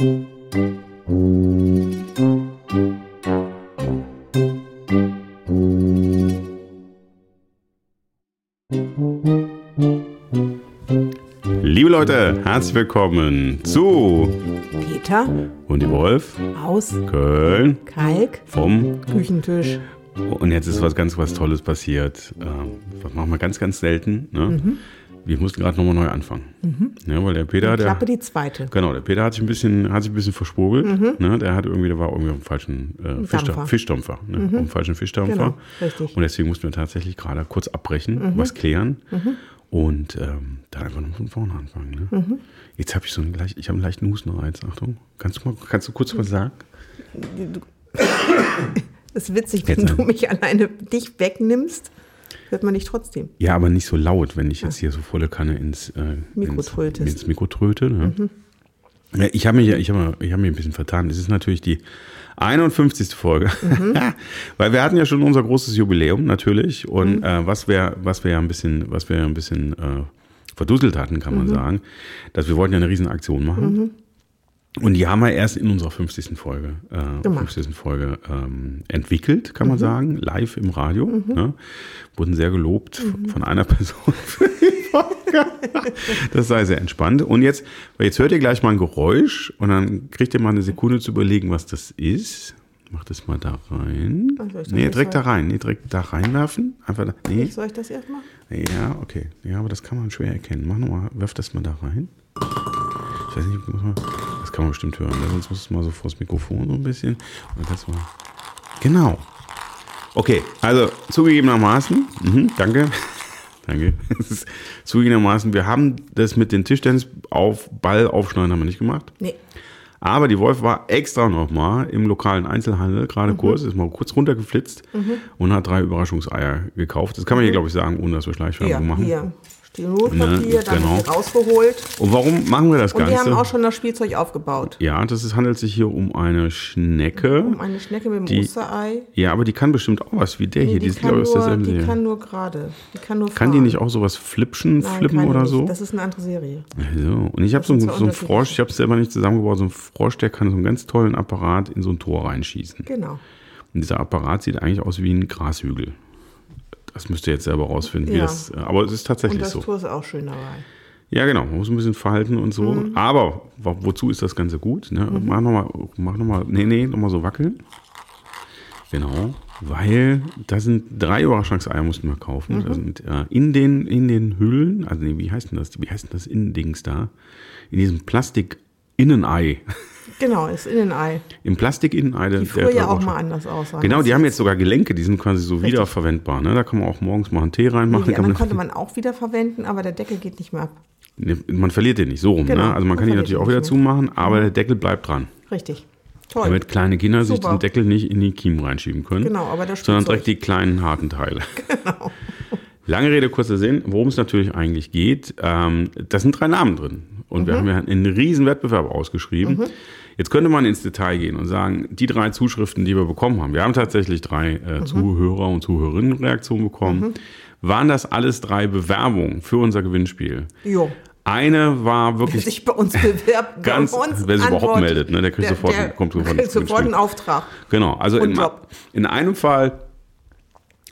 Liebe Leute, herzlich willkommen zu Peter und die Wolf aus Köln Kalk vom Küchentisch. und jetzt ist was ganz was Tolles passiert. Ähm, Das machen wir ganz ganz selten. Ne? Wir mussten gerade nochmal neu anfangen, ja, weil der Peter, der Klappe die zweite. genau, der Peter hat sich ein bisschen hat sich ein bisschen verspogelt. Ne? Der hat irgendwie, der war irgendwie auf dem falschen äh, Fischdampfer, Dampfer. Fischdampfer ne? dem falschen Fischdampfer. Genau. Und deswegen mussten wir tatsächlich gerade kurz abbrechen, was klären und ähm, dann einfach noch von vorne anfangen. Ne? Jetzt habe ich so einen leicht, ich habe einen leichten Hustenreiz. Achtung, kannst du mal, kannst du kurz was sagen? Es ist witzig, wenn Jetzt du mich alleine dich wegnimmst, hört man dich trotzdem. Ja, aber nicht so laut, wenn ich jetzt hier so volle Kanne ins, äh, Mikro ins, ins Mikro tröte. Ne? Ja, ich habe mich, ich ich habe mich ein bisschen vertan. Es ist natürlich die 51. Folge, weil wir hatten ja schon unser großes Jubiläum natürlich und äh, was wir, was wir ja ein bisschen, was wir ja ein bisschen äh, verduselt hatten, kann man sagen, dass wir wollten ja eine riesen Aktion machen. Und die haben wir erst in unserer 50. Folge, äh, Gemacht. 50. Folge ähm, entwickelt, kann man sagen, live im Radio. Ne? Wurden sehr gelobt von einer Person. Das sei sehr entspannt. Und jetzt, jetzt hört ihr gleich mal ein Geräusch und dann kriegt ihr mal eine Sekunde zu überlegen, was das ist. Mach das mal da rein. Das Nee, direkt da rein. Nee, direkt da reinwerfen. Einfach da. Nee. Soll ich das erstmal? Ja, okay. Ja, aber das kann man schwer erkennen. Mach nochmal, werf das mal da rein. Ich weiß nicht, muss man, das kann man bestimmt hören. Ne? Sonst muss es mal so vor das Mikrofon so ein bisschen. Genau. Okay, also zugegebenermaßen, mhm, danke. danke. Zugegebenermaßen, wir haben das mit den Tischtennis auf Ball aufschneiden haben wir nicht gemacht. Nee. Aber die Wolf war extra nochmal im lokalen Einzelhandel, gerade kurz, ist mal kurz runtergeflitzt und hat drei Überraschungseier gekauft. Das kann man hier, glaube ich, sagen, ohne dass wir Schleichwerbung machen. hier. Stilnotpapier, Ne, dann genau. rausgeholt. Und warum machen wir das Und Ganze? wir haben auch schon das Spielzeug aufgebaut. ja, das ist, handelt sich hier um eine Schnecke. Um eine Schnecke mit dem Die- Osterei. Ja, aber die kann bestimmt auch was wie der Nee, hier. die, Die, ist, kann glaube ich, aus nur, die kann nur gerade. Die kann nur Kann die fahren. nicht auch sowas flipschen, Nein, flippen die oder nicht. so? Das ist eine andere Serie. So, und ich habe so, so einen. Frosch, ich habe es selber nicht zusammengebaut, so einen Frosch, der kann so einen ganz tollen Apparat in so ein Tor reinschießen. Genau. Und dieser Apparat sieht eigentlich aus wie ein Grashügel. Das müsst ihr jetzt selber rausfinden, wie Ja. das, äh, aber es ist Und tatsächlich das so. Tor ist auch schön dabei. Ja, genau, man muss ein bisschen verhalten und so. Mhm. Aber wo- wozu ist das Ganze gut? Ne? Mach nochmal, mach noch mal, nee, nee, nochmal so wackeln. Genau, weil da sind drei Überraschungseier mussten wir kaufen. Mhm. Da sind äh, in den, in den Hüllen, also nee, wie heißt denn das? Wie heißt denn das Innendings da? In diesem Plastik-Innenei. Genau, ist Innenei. Im Plastik-Innenei. Die früher ja auch mal anders aussahen. Genau, Das die haben jetzt sogar Gelenke, die sind quasi so wiederverwendbar. Ne? Da kann man auch morgens mal einen Tee Nee, reinmachen. die kann anderen man, konnte man auch wieder verwenden, aber der Deckel geht nicht mehr ab. Nee, man verliert den nicht, so rum. Genau, ne? Also man man kann die verliert natürlich auch wieder mehr. zumachen, aber der Deckel bleibt dran. Richtig. Toll. Damit kleine Kinder sich Super. den Deckel nicht in die Kiemen reinschieben können. Genau, aber das Sondern direkt die kleinen harten Teile. Genau. Lange Rede, kurzer Sinn, worum es natürlich eigentlich geht. Ähm, das sind drei Namen drin. Und Mhm. wir haben ja einen riesen Wettbewerb ausgeschrieben. Jetzt könnte man ins Detail gehen und sagen, die drei Zuschriften, die wir bekommen haben, wir haben tatsächlich drei Mhm. äh, Zuhörer und Zuhörerinnenreaktionen bekommen. Waren das alles drei Bewerbungen für unser Gewinnspiel? Jo. Eine war Wer wirklich sich bei uns bewerbt, Ganz- bei uns wer sich überhaupt antwortet, meldet, ne, der kriegt sofort- kommt sofort kriegt sofort einen Auftrag. Genau, also in, in einem Fall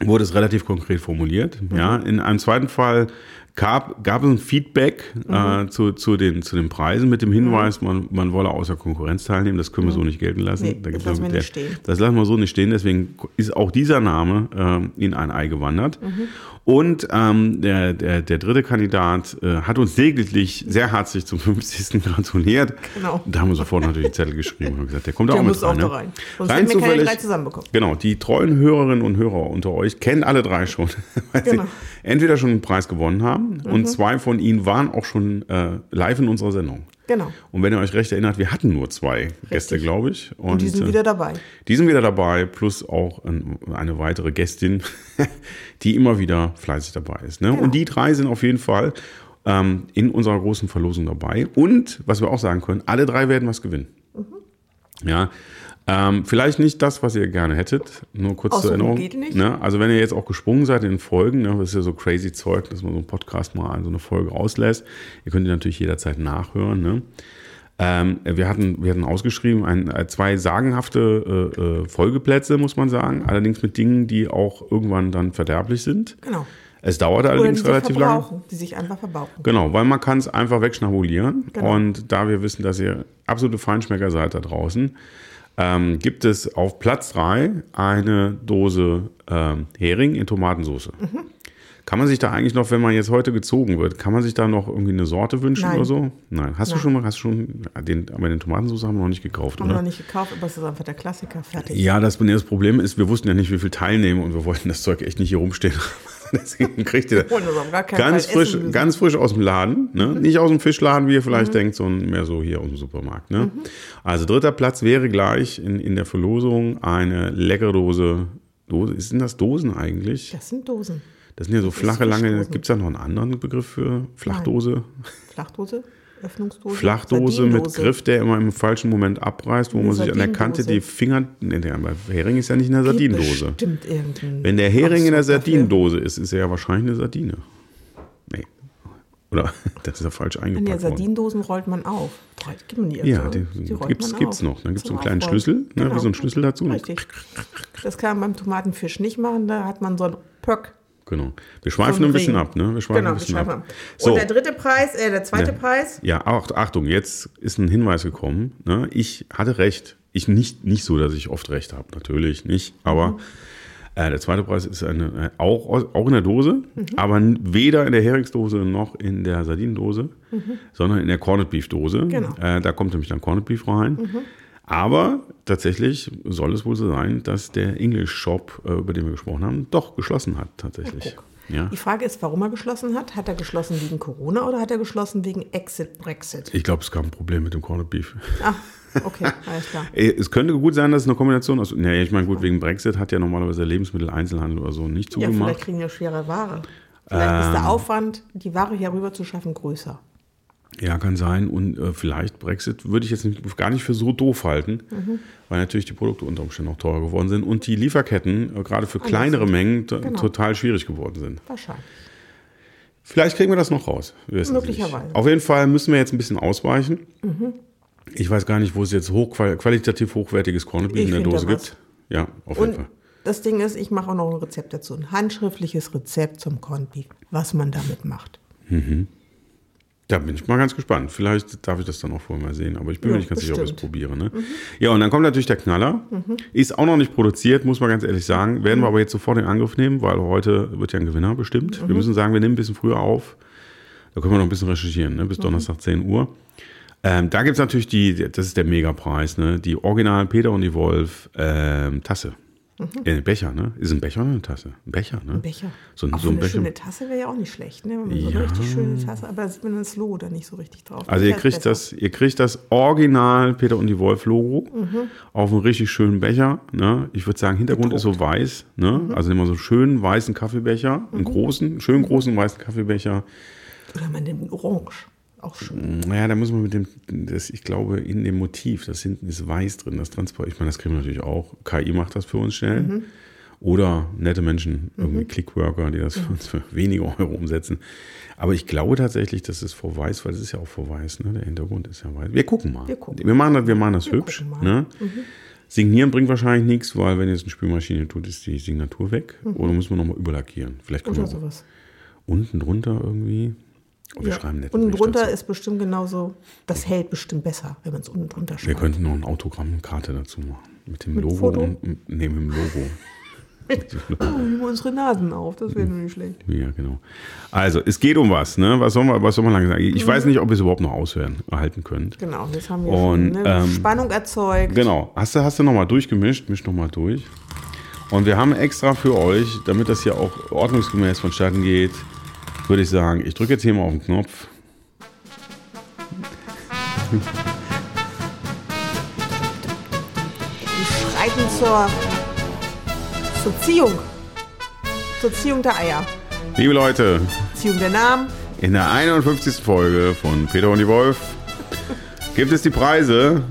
wurde es relativ konkret formuliert. Mhm. Ja, in einem zweiten Fall gab, gab es ein Feedback Mhm. äh, zu, zu, den, zu den Preisen mit dem Hinweis, man, man wolle außer Konkurrenz teilnehmen. Das können wir so nicht gelten lassen. Mhm. Nee, das gibt's lassen wir nicht stehen. Das lassen wir so nicht stehen. Deswegen ist auch dieser Name äh, in ein Ei gewandert. Mhm. Und ähm, der, der, der dritte Kandidat äh, hat uns lediglich sehr herzlich zum 50. gratuliert. Genau. Da haben wir sofort natürlich Zettel geschrieben und gesagt, der kommt Der auch mit muss auch rein. da ne? rein. Sonst Rein hätten wir keine drei zusammenbekommen. Genau, die treuen Hörerinnen und Hörer unter euch kennen alle drei schon, weil Genau. sie entweder schon einen Preis gewonnen haben und zwei von ihnen waren auch schon äh, live in unserer Sendung. Genau. Und wenn ihr euch recht erinnert, wir hatten nur zwei Gäste, glaube ich. Und die sind äh, wieder dabei. die sind wieder dabei, plus auch ein, eine weitere Gästin, die immer wieder fleißig dabei ist. Ne? Und die drei sind auf jeden Fall ähm, in unserer großen Verlosung dabei. Und was wir auch sagen können, alle drei werden was gewinnen. Ja. Ähm, vielleicht nicht das, was ihr gerne hättet, nur kurz zur Aussuchen Erinnerung. geht nicht. Ne? Also wenn ihr jetzt auch gesprungen seid in Folgen, ne? das ist ja so crazy Zeug, dass man so einen Podcast mal an so eine Folge auslässt. Ihr könnt die natürlich jederzeit nachhören. Ne? Ähm, wir, hatten, wir hatten ausgeschrieben ein, äh, zwei sagenhafte äh, äh, Folgeplätze, muss man sagen. Allerdings mit Dingen, die auch irgendwann dann verderblich sind. Genau. Es dauert allerdings relativ lange. die sich einfach verbrauchen. Genau, weil man kann es einfach wegschnabulieren. Genau. Und da wir wissen, dass ihr absolute Feinschmecker seid da draußen, ähm, gibt es auf Platz 3 eine Dose ähm, Hering in Tomatensauce. Mhm. Kann man sich da eigentlich noch, wenn man jetzt heute gezogen wird, kann man sich da noch irgendwie eine Sorte wünschen Nein. oder so? Nein. Hast du Nein. schon mal, hast du schon, den, aber den Tomatensauce haben wir noch nicht gekauft, Haben wir oder? noch nicht gekauft, aber es ist einfach der Klassiker. Fertig. Ja, das, das Problem ist, wir wussten ja nicht, wie viel teilnehmen und wir wollten das Zeug echt nicht hier rumstehen. Deswegen kriegt ihr das ganz Fall frisch, ganz frisch aus dem Laden. Ne? Nicht aus dem Fischladen, wie ihr vielleicht denkt, sondern mehr so hier aus dem Supermarkt. Ne? Also dritter Platz wäre gleich in, in der Verlosung eine leckere Dose. Dose. Sind das Dosen eigentlich? Das sind Dosen. Das sind ja so flache, lange. Gibt es da noch einen anderen Begriff für Flachdose? Flachdose, Öffnungsdose. Flachdose mit. Griff, der immer im falschen Moment abreißt, wo man sich an der Kante die. Finger. Ne, der Hering ist ja nicht in der Sardinendose. Bestimmt irgendein Wenn der Hering in der. Sardinendose ist, ist er ja wahrscheinlich eine Sardine. Nee. Oder das ist ja falsch eingepackt der. Sardinendosen rollt man auf. Gibt man die Ja, irgendwo? die, rollt gibt's, gibt's noch. Dann gibt es so einen kleinen Aufrollen. Schlüssel, ne, Genau. wie so ein Schlüssel dazu. Richtig. Das kann man beim Tomatenfisch nicht machen, da hat man so einen Pöck. Genau. Wir schweifen ein bisschen Ring. ab, ne? Wir schweifen Genau, ein bisschen ab. ab. So, Und der dritte Preis, äh, der zweite Ja. Preis, ja, ach, Achtung, jetzt ist ein Hinweis gekommen. Ne? Ich hatte recht. Ich nicht, nicht so, dass ich oft recht habe, natürlich nicht. Aber Mhm. äh, der zweite Preis ist eine, äh, auch, auch in der Dose, Mhm. aber weder in der Heringsdose noch in der Sardinendose, sondern in der Corned Beef Dose. Mhm. Genau. Mhm. Äh, da kommt nämlich dann Corned Beef rein. Aber tatsächlich soll es wohl so sein, dass der English Shop, äh, über den wir gesprochen haben, doch geschlossen hat, tatsächlich. Ja. Die Frage ist, warum er geschlossen hat. Hat er geschlossen wegen Corona oder hat er geschlossen wegen Exit, Brexit? Ich glaube, es gab ein Problem mit dem Corned Beef. Ah, okay, alles klar. Ey, Es könnte gut sein, dass es eine Kombination aus. Nee, ich meine, gut, wegen Brexit hat ja normalerweise der Lebensmitteleinzelhandel oder so nicht Ja, vielleicht zugemacht. kriegen wir schwere Ware. Vielleicht ist Ähm. der Aufwand, die Ware hier rüber zu schaffen, größer. Ja, kann sein. Und äh, vielleicht Brexit würde ich jetzt nicht, gar nicht für so doof halten, Mhm. weil natürlich die Produkte unter Umständen auch teurer geworden sind und die Lieferketten äh, gerade für kleinere sind. Mengen Genau. total schwierig geworden sind. Wahrscheinlich. Vielleicht kriegen wir das noch raus. Möglicherweise. Auf jeden Fall müssen wir jetzt ein bisschen ausweichen. Mhm. Ich weiß gar nicht, wo es jetzt hochqual qualitativ hochwertiges Corned Beef in der Dose gibt. Ja, auf jeden Und Fall. das Ding ist, ich mache auch noch ein Rezept dazu. Ein handschriftliches Rezept zum Corned Beef, was man damit macht. Da bin ich mal ganz gespannt. Vielleicht darf ich das dann auch vorher mal sehen, aber ich bin Ja, mir nicht ganz sicher, ob ich es bestimmt. probiere. Ne? Ja, und dann kommt natürlich der Knaller. Ist auch noch nicht produziert, muss man ganz ehrlich sagen. Werden wir aber jetzt sofort in Angriff nehmen, weil heute wird ja ein Gewinner bestimmt. Wir müssen sagen, wir nehmen ein bisschen früher auf. Da können wir noch ein bisschen recherchieren, ne? bis Donnerstag 10 Uhr. Ähm, da gibt es natürlich die, das ist der Megapreis, ne? die Original Peter und die Wolf ähm, Tasse. Äh, Becher, ne? Ist ein Becher oder eine Tasse? Ein Becher, ne? Ein Becher. So, ein- auch so ein eine Becher. schöne Tasse wäre ja auch nicht schlecht. Ne? Wenn man So Ja. eine richtig schöne Tasse, aber da sieht man das Logo da nicht so richtig drauf. Also ihr kriegt besser. das, ihr kriegt das Original Peter und die Wolf Logo auf einem richtig schönen Becher. Ne? Ich würde sagen, Hintergrund ist so weiß. Ne? Also immer so einen schönen weißen Kaffeebecher, einen großen, einen schönen großen weißen Kaffeebecher. Oder man nimmt Orange. Auch schön. Naja, da muss man mit dem, das, ich glaube, in dem Motiv, das hinten ist weiß drin, das Transport, ich meine, das kriegen wir natürlich auch. KI macht das für uns schnell. Oder nette Menschen, irgendwie Clickworker, die das für uns für wenige Euro umsetzen. Aber ich glaube tatsächlich, dass es vor weiß, weil es ist ja auch vor weiß, ne? Der Hintergrund ist ja weiß. Wir gucken mal. Wir gucken. Wir machen das, wir machen das Wir hübsch. mal. Mhm. Ne? Signieren bringt wahrscheinlich nichts, weil wenn jetzt eine Spülmaschine tut, ist die Signatur weg. Oder müssen wir nochmal überlackieren. Vielleicht können Mhm. Oder wir sowas. unten drunter irgendwie. Oh, wir Ja. schreiben nett. Unten drunter ist bestimmt genauso, das hält bestimmt besser, wenn man es unten drunter Wir schreibt. könnten noch eine Autogrammkarte dazu machen. Mit dem Mit Logo Foto? und nee, mit dem Logo. Oh, nehmen wir unsere Nasen auf, das wäre nicht schlecht. Ja, genau. Also, es geht um was, ne? Was soll man, was soll man lange sagen? Ich weiß nicht, ob ihr es überhaupt noch aushören, erhalten könnt. Genau, jetzt haben wir Und, schon, ne? ähm, Spannung erzeugt. Genau. Hast du, hast du nochmal durchgemischt? Misch nochmal durch. Und wir haben extra für euch, damit das hier auch ordnungsgemäß vonstatten geht, würde ich sagen, ich drücke jetzt hier mal auf den Knopf. Wir schreiten zur, zur Ziehung. Zur Ziehung der Eier. Liebe Leute, Ziehung der Namen. in der 51. Folge von Peter und die Wolf gibt es die Preise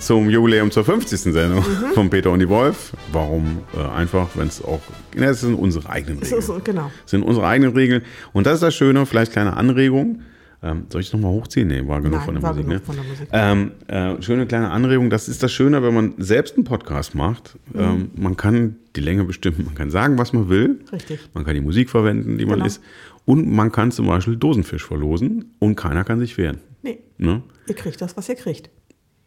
zum Jubiläum zur 50. Sendung Mhm. von Peter und die Wolf. Warum? Äh, einfach, wenn es auch, ja, das sind unsere eigenen Regeln. so, genau. sind unsere eigenen Regeln. Und das ist das Schöne, vielleicht kleine Anregung. Ähm, soll ich nochmal hochziehen? Nee, war genug Nein, von der war Musik. genug ne? von der Musik. Ähm, äh, schöne kleine Anregung. Das ist das Schöne, wenn man selbst einen Podcast macht. Mhm. Ähm, man kann die Länge bestimmen, man kann sagen, was man will. Richtig. Man kann die Musik verwenden, die man Genau. ist. Und man kann zum Beispiel Dosenfisch verlosen und keiner kann sich wehren. Nee, Ne? ihr kriegt das, was ihr kriegt.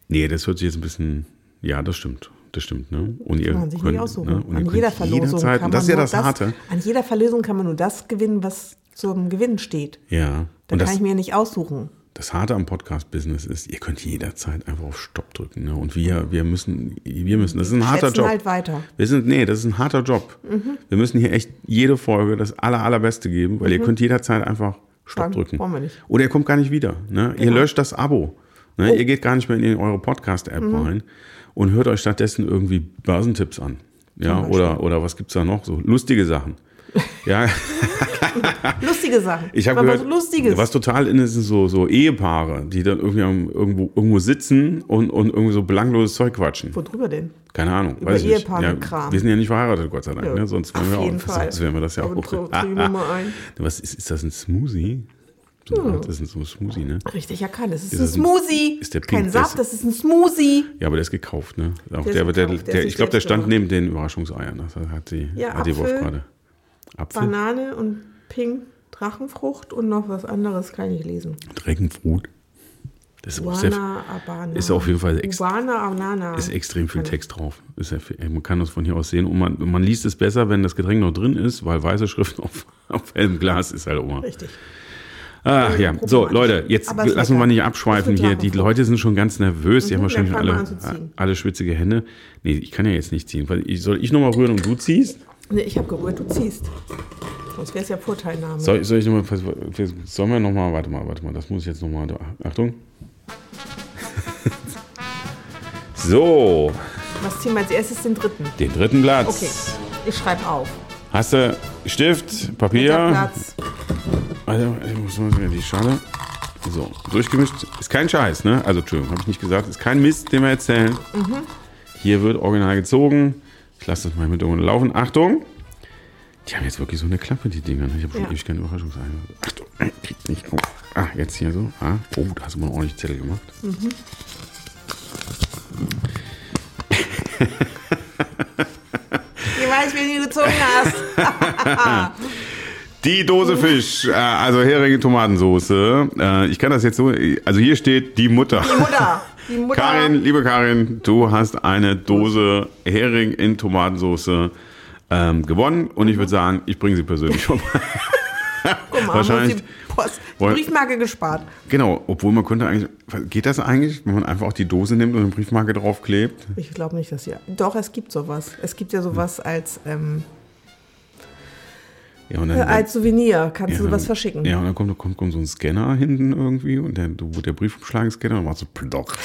Nee, das hört sich jetzt ein bisschen. Ja, das stimmt. Das stimmt, ne? Und ihr Kann man sich könnt, nicht aussuchen. Ne? Und An jeder Verlosung jederzeit, kann das man ist ja nur das Harte. An jeder Verlosung kann man nur das gewinnen, was zum Gewinn steht. Ja. Da Und kann das, ich mir nicht aussuchen. das Harte am Podcast-Business ist, ihr könnt jederzeit einfach auf Stopp drücken. Ne? Und wir, wir müssen, wir müssen, das ist ein harter Schätzen Job. halt weiter. Wir sind, nee, das ist ein harter Job. Wir müssen hier echt jede Folge das aller, allerbeste geben, weil ihr könnt jederzeit einfach Stopp Dann drücken. wollen wir nicht. Oder ihr kommt gar nicht wieder. Ne? Ihr löscht das Abo. Ne? Ihr geht gar nicht mehr in eure Podcast-App rein und hört euch stattdessen irgendwie Börsentipps an. Ja, oder, oder was gibt's da noch? So lustige Sachen. Ja, Lustige Sachen. ich habe gehört, was Lustiges. was total in ist, sind so, so Ehepaare, die dann irgendwie irgendwo, irgendwo sitzen und, und irgendwie so belangloses Zeug quatschen. Worüber denn? Keine Ahnung, Über weiß ich nicht. Ehepaare Ja, wir sind ja nicht verheiratet, Gott sei Dank. Ja, ne? Sonst wären wir, auch, jeden Fall. sonst wären wir das ja auch. Was ist, ist das ein Smoothie? So Art, das ist so ein Smoothie, ne? Richtig erkannt. Es ist, Ist ein das ein- Smoothie. ist der Kein pink- Saft, das- das ist ein Smoothie. Ja, aber der ist gekauft, ne? Auch Der der, der, gekauft, der ich glaube, der stand neben den Überraschungseiern. Das hat die, Ja, hat die Wolf gerade. Apfel, Banane und Pink, Drachenfrucht und noch was anderes kann ich lesen. Dragonfruit. Das ist, auch sehr, Abana. ist auf jeden Fall ex- Guana Abanana. ist extrem viel Text drauf. Ist ja viel, man kann das von hier aus sehen und man, man liest es besser, wenn das Getränk noch drin ist, weil weiße Schrift auf, auf hellem Glas ist halt immer. Richtig. Ach ja, so problematisch. Leute, jetzt lassen wir lecker. nicht abschweifen hier. Die. Leute sind schon ganz nervös. Die haben Mhm, wahrscheinlich mal alle, ziehen. alle schwitzige Hände. Nee, ich kann ja jetzt nicht ziehen. Soll ich nochmal rühren und du ziehst? Nee, ich habe gerührt, du ziehst. Sonst wäre es ja Vorteilnahme. Soll, soll ich nochmal, sollen wir nochmal, warte mal, warte mal, das muss ich jetzt nochmal, Achtung. so, Was ziehen wir als erstes? Den dritten. den dritten Platz. Okay. Ich schreibe auf. Hast du Stift, Papier? Platz. Also, ich muss mal die Schale. So, durchgemischt. Ist kein Scheiß, ne? Also, Entschuldigung, habe ich nicht gesagt. Ist kein Mist, den wir erzählen. Hier wird original gezogen. Ich lasse das mal mit unten laufen. Achtung! Die haben jetzt wirklich so eine Klappe, die Dinger. ne? Ich habe schon Ja. ewig keine Überraschungsei. Achtung, kriegt nicht auf. Ah, jetzt hier so. Ah, oh, da hast du mal einen ordentlichen Zettel gemacht. Ich weiß, wen du gezogen hast. Die Dose Fisch, äh, also Heringe Tomatensoße. Äh, ich kann das jetzt so, also hier steht die Mutter. Die Mutter. Die Mutter. Karin, liebe Karin, du hast eine Dose Hering in Tomatensoße ähm, gewonnen und ich würde sagen, ich bringe sie persönlich vorbei. Guck mal, wahrscheinlich- die, Post, die Briefmarke gespart. genau, obwohl man könnte eigentlich, geht das eigentlich, wenn man einfach auch die Dose nimmt und eine Briefmarke draufklebt? Ich glaube nicht, dass ja. Doch, es gibt sowas. Es gibt ja sowas als, ähm, Ja, und dann, äh, als Souvenir. Kannst ja, du dann- verschicken. Ja, und dann kommt, kommt, kommt so ein Scanner hinten irgendwie und der, der Briefumschlagenscanner und macht so plock.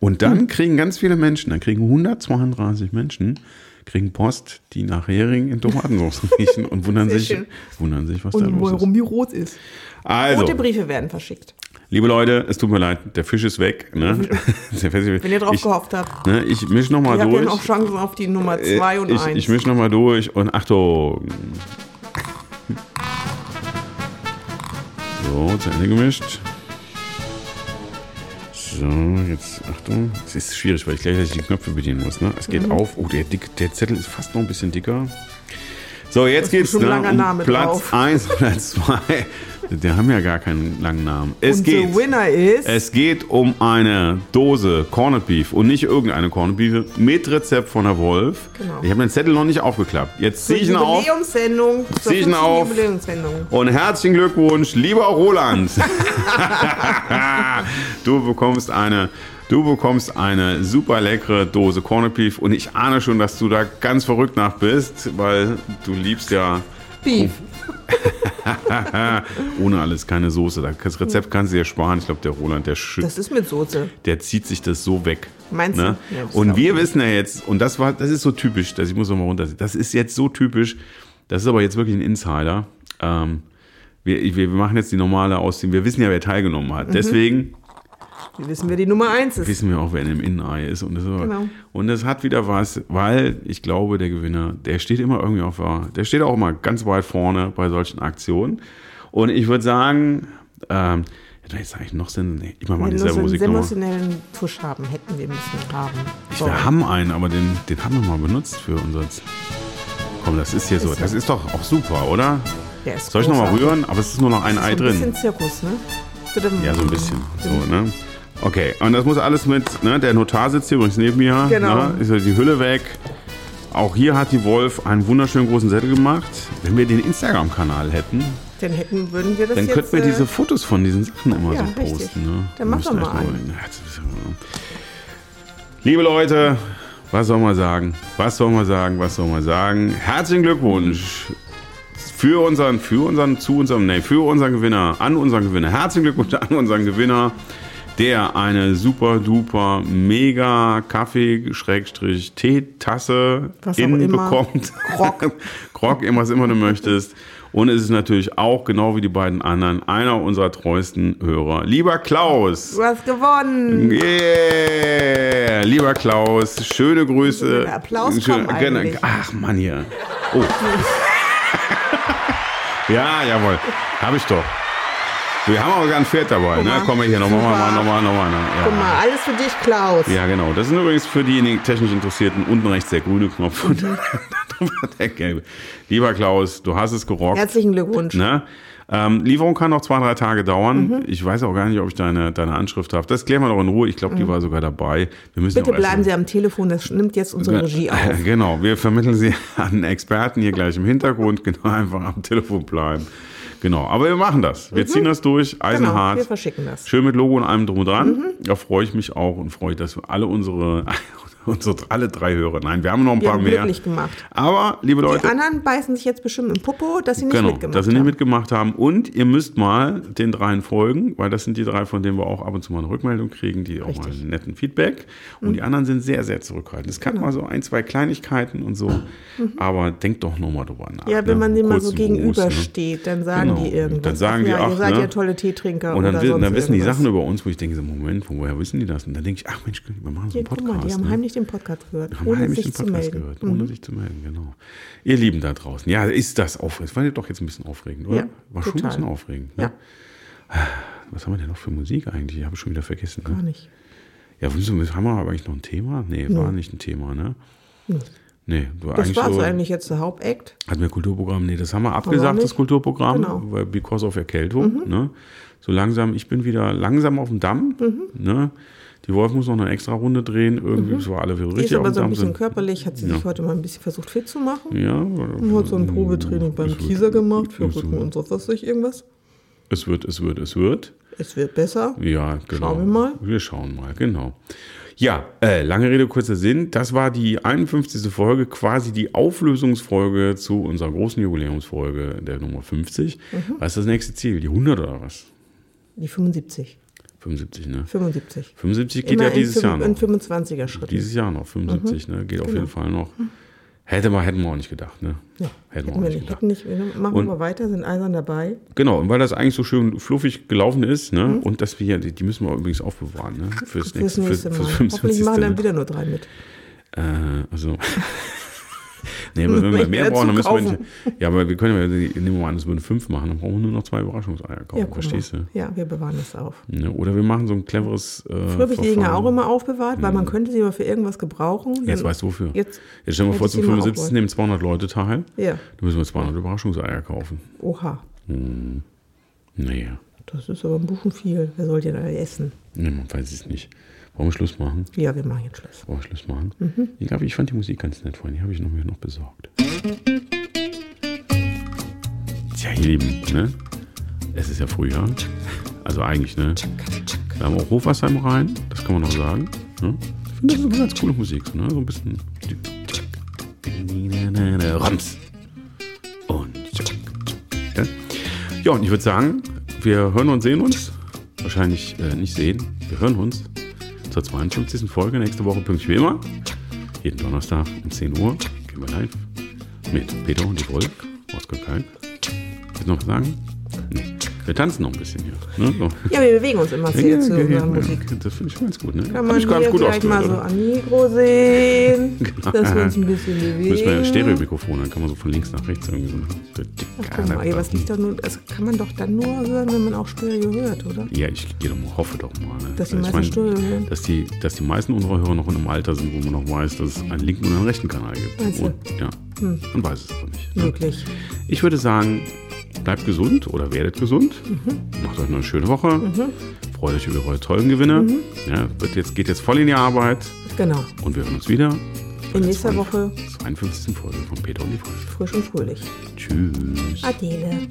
Und dann kriegen ganz viele Menschen, dann kriegen 132 Menschen, kriegen Post, die nach Hering in Tomatensauce riechen und wundern sich, schön. wundern sich, was da Und los ist. warum die rot ist. Also, Rote Briefe werden verschickt. Liebe Leute, es tut mir leid, der Fisch ist weg. Ne? Wenn ihr drauf ich, gehofft habt. ne, ich misch nochmal Ihr habt ja durch. noch Chancen auf die Nummer 2 und ich, 1. ich misch nochmal durch und Achtung. So, zu Ende gemischt. So, jetzt Achtung. Es ist schwierig, weil ich gleich die Knöpfe bedienen muss. Ne? Es geht Mhm. auf. Oh, der, dick, der Zettel ist fast noch ein bisschen dicker. So, jetzt geht's ne, um Platz drauf. 1 oder 2. Der haben ja gar keinen langen Namen. Es und geht. Winner ist Es geht um eine Dose Corned Beef und nicht irgendeine Corned Beef mit Rezept von der Wolf. Genau. Ich habe den Zettel noch nicht aufgeklappt. Jetzt ziehe ich ihn auf Jubiläumssendung. zur Zieh ich ihn 50. auf. Und herzlichen Glückwunsch, lieber Roland. du bekommst eine Du bekommst eine super leckere Dose Corned Beef und ich ahne schon, dass du da ganz verrückt nach bist, weil du liebst ja Beef. ohne alles keine Soße. Das Rezept kannst du dir sparen. Ich glaube, der Roland, der schützt. Das ist mit Soße. der zieht sich das so weg. Meinst du? Ne? Ja, das und wir wissen ja jetzt, und das war, das ist so typisch, dass ich muss noch mal runter. Das ist jetzt so typisch. Das ist aber jetzt wirklich ein Insider. Ähm, wir, wir machen jetzt die normale Ausziehung. Wir wissen ja, wer teilgenommen Mhm. hat. Deswegen Wir wissen, wer die Nummer 1 ist. wissen wir auch, wer in dem Innenei ist. Und das, Genau. und das hat wieder was, weil ich glaube, der Gewinner, der steht immer irgendwie auf, der der steht auch immer ganz weit vorne bei solchen Aktionen. Und ich würde sagen, ähm, jetzt eigentlich noch Sinn. Nee, ich mach mal Wenn wir so einen Musik nochmal. emotionellen Tusch haben, hätten wir müssen haben. Ich, wir haben einen, aber den, den haben wir mal benutzt für unser. Komm, das ist hier so. Ist Das so. ist doch auch super, oder? Der ist Soll ich nochmal rühren? Aber es ist nur noch ein Ei ein drin. bisschen Zirkus, ne? Ja, so ein bisschen. So, ne? Okay, und das muss alles mit, ne? Der Notar sitzt hier übrigens neben mir. Genau. Ne? Ist die Hülle weg. Auch hier hat die Wolf einen wunderschönen großen Zettel gemacht. Wenn wir den Instagram-Kanal hätten, Dann hätten, würden wir das dann könnten wir äh, diese Fotos von diesen Sachen immer ja, so richtig. posten. Ne? Dann mach Müssen doch echt mal ist- Liebe Leute, was soll man sagen? Was soll man sagen? Was soll man sagen? Herzlichen Glückwunsch für unseren, für unseren, zu unserem, nee, für unseren Gewinner, an unseren Gewinner. Herzlichen Glückwunsch an unseren Gewinner, der eine super duper mega Kaffee-Teetasse innen bekommt. Grog. Grog, immer was immer du möchtest. Und es ist natürlich auch, genau wie die beiden anderen, einer unserer treuesten Hörer. Lieber Klaus, Du hast gewonnen. Yeah! Lieber Klaus, schöne Grüße. Der Applaus Schön- eigentlich. Ach Mann hier. Oh. ja, jawohl. Habe ich doch. Wir haben auch sogar ein Pferd dabei. Ne? Komm mal hier, nochmal, nochmal, nochmal, nochmal. Ne? Guck Ja. mal, alles für dich, Klaus. ja, genau. Das sind übrigens für diejenigen technisch Interessierten unten rechts der grüne Knopf und Mhm. drüber der gelbe. Lieber Klaus, du hast es gerockt. Herzlichen Glückwunsch. Ne? Ähm, Lieferung kann noch zwei, drei Tage dauern. Mhm. Ich weiß auch gar nicht, ob ich deine, deine Anschrift habe. Das klären wir doch in Ruhe. Ich glaube, die war sogar dabei. Wir müssen Mhm. Bitte bleiben Sie am Telefon, das nimmt jetzt unsere Regie auf. Genau, wir vermitteln Sie an Experten hier gleich im Hintergrund. Genau, einfach am Telefon bleiben. Genau, aber wir machen das. Wir ziehen das durch, Mhm. Genau, eisenhart. wir verschicken das. Schön mit Logo und allem drum und dran. Mhm. Da freue ich mich auch und freue, dass wir alle unsere, unsere alle drei Hörer. Nein, wir haben noch ein Wir paar haben mehr. glücklich gemacht. Aber, liebe Die Leute, anderen beißen sich jetzt bestimmt im Popo, dass sie nicht genau, mitgemacht dass sie nicht haben. mitgemacht haben. Und ihr müsst mal den dreien folgen, weil das sind die drei, von denen wir auch ab und zu mal eine Rückmeldung kriegen, die auch mal Richtig. Mhm. einen netten Feedback. Und die anderen sind sehr, sehr zurückhaltend. Es kann Genau. mal so ein, zwei Kleinigkeiten und so, aber denkt doch nochmal drüber nach. Mhm. ja, wenn ne? man dem mal so ne? gegenübersteht, dann sagen Genau. die irgendwas. Dann sagen die, ja, ach, ihr seid ne? ja tolle Teetrinker Und dann, oder sonst dann wissen die irgendwas. Sachen über uns, wo ich denke, so, Moment, woher wissen die das? Und dann denke ich, ach Mensch, wir machen so einen Podcast. mal, die haben ne? Heimlich den Podcast gehört, haben ohne heimlich sich den zu Podcast melden. Mhm. gehört, ohne sich zu melden, genau. Ihr Lieben da draußen. Ja, ist das aufregend? War ja doch jetzt ein bisschen aufregend, oder? Ja, War schon ein total. bisschen aufregend. Ja. Ne? Was haben wir denn noch für Musik eigentlich? Ich habe schon wieder vergessen. Gar Ne? nicht. Ja, haben wir aber eigentlich noch ein Thema? Nee, war nicht ein Thema, ne? Nee, war Das eigentlich war so, eigentlich jetzt der Hauptakt. hatten wir Kulturprogramm? Nee, das haben wir abgesagt, das Kulturprogramm, Genau. Mhm. weil because of Erkältung. Ne? So langsam, ich bin wieder langsam auf dem Damm. Ne? Die Wolf muss noch eine extra Runde drehen. Irgendwie, es war alle wieder Mhm. Die richtig ist aber so ein bisschen körperlich, hat sie Ja. sich heute mal ein bisschen versucht fit zu machen. Ja, Und hat so ein Probetraining beim Kieser gemacht für Rücken und so was ich irgendwas. Es wird, es wird, es wird. Es wird besser. Ja, genau. Schauen wir mal. Wir schauen mal, genau. Ja, äh, lange Rede, kurzer Sinn. Das war die 51. Folge, quasi die Auflösungsfolge zu unserer großen Jubiläumsfolge der Nummer 50. Mhm. Was ist das nächste Ziel? Die 100 oder was? Die 75. 75, ne? 75. 75 geht Immer ja dieses Jahr noch. in 25er Schritten. Dieses Jahr noch, 75, ne? Geht auf Genau. jeden Fall noch. Hätte man, hätten wir auch nicht gedacht, ne? Ja, Hätten wir hätten auch wir nicht gedacht. Nicht wir machen Und- wir weiter, sind eisern dabei. Genau, und weil das eigentlich so schön fluffig gelaufen ist, ne? Mhm. Und dass wir, die, die müssen wir übrigens aufbewahren, ne? Fürs Fürs nächste, nächste fürs, Mal. fürs Hoffentlich 55. machen dann ne? wieder nur drei mit. Äh, also. nee, aber wenn wir mehr brauchen, dann müssen wir nicht. Ja, aber wir können ja, nehmen wir mal an, es würden fünf machen, dann brauchen wir nur noch zwei Überraschungseier kaufen, Ja, verstehst du? Ja, wir bewahren das auf. Ne? Oder wir machen so ein cleveres. Äh, Früher habe ich die Dinger Verfahren. auch immer aufbewahrt, weil man könnte sie aber für irgendwas gebrauchen. Jetzt weißt du wofür. Jetzt, Jetzt stellen wir vor, zum die mal 75. aufwollen. nehmen 200 Leute teil. Ja, Dann müssen wir 200 Überraschungseier kaufen. oha. Naja, Das ist aber ein bisschen viel. Wer soll denn da essen? nee, man weiß es nicht. Wollen wir Schluss machen? Ja, wir machen jetzt Schluss. Wollen wir Schluss machen? Mhm. Ich glaube, ich fand die Musik ganz nett vorhin. Die habe ich noch, mir noch besorgt. Tja, ihr Lieben, ne? Es ist ja Frühjahr. Also eigentlich, ne? Wir haben auch Hochwasser im Rhein, das kann man noch sagen. Ne? Ich finde, das ist eine ganz coole Musik, so, ne? So ein bisschen. Rams. Und. Ja, ja und ich würde sagen, wir hören und sehen uns. Wahrscheinlich äh, nicht sehen. Wir hören uns zur 52. Folge nächste Woche pünktlich wie immer. Jeden Donnerstag um 10 Uhr gehen wir live mit Peter und die Wolf, Oskar Kalk. Willst du noch sagen? Wir tanzen noch ein bisschen hier. Ne? So. Ja, wir bewegen uns immer sehr zu hören Musik. Das finde ich ganz gut. Ne? Kann man ich ganz hier gut vielleicht mal ausgewählt, so oder? an Mikro sehen, Genau. dass wir uns ein bisschen bewegen. Müssen wir ein Stereo-Mikrofon, dann kann man so von links nach rechts irgendwie so. Ach, guck mal, ey, was liegt doch nur, das kann man doch dann nur hören, wenn man auch Stereo hört, oder? Ja, ich gehe doch mal, hoffe doch mal. Ne? Dass die Ich meisten mein, Stereo hören. Dass die, dass die meisten unserer Hörer noch in einem Alter sind, wo man noch weiß, dass es einen linken und einen rechten Kanal gibt. Du? Und, ja, man weiß es aber nicht. ne? Möglich. Ich würde sagen, bleibt gesund oder werdet gesund. Mhm. Macht euch noch eine schöne Woche. Freut euch über eure tollen Gewinne. Mhm. Ja, wird jetzt, geht jetzt voll in die Arbeit. Genau. Und wir hören uns wieder. In nächster Woche 52. Folge von Peter und die Frösche. frisch und fröhlich. Tschüss. Adele.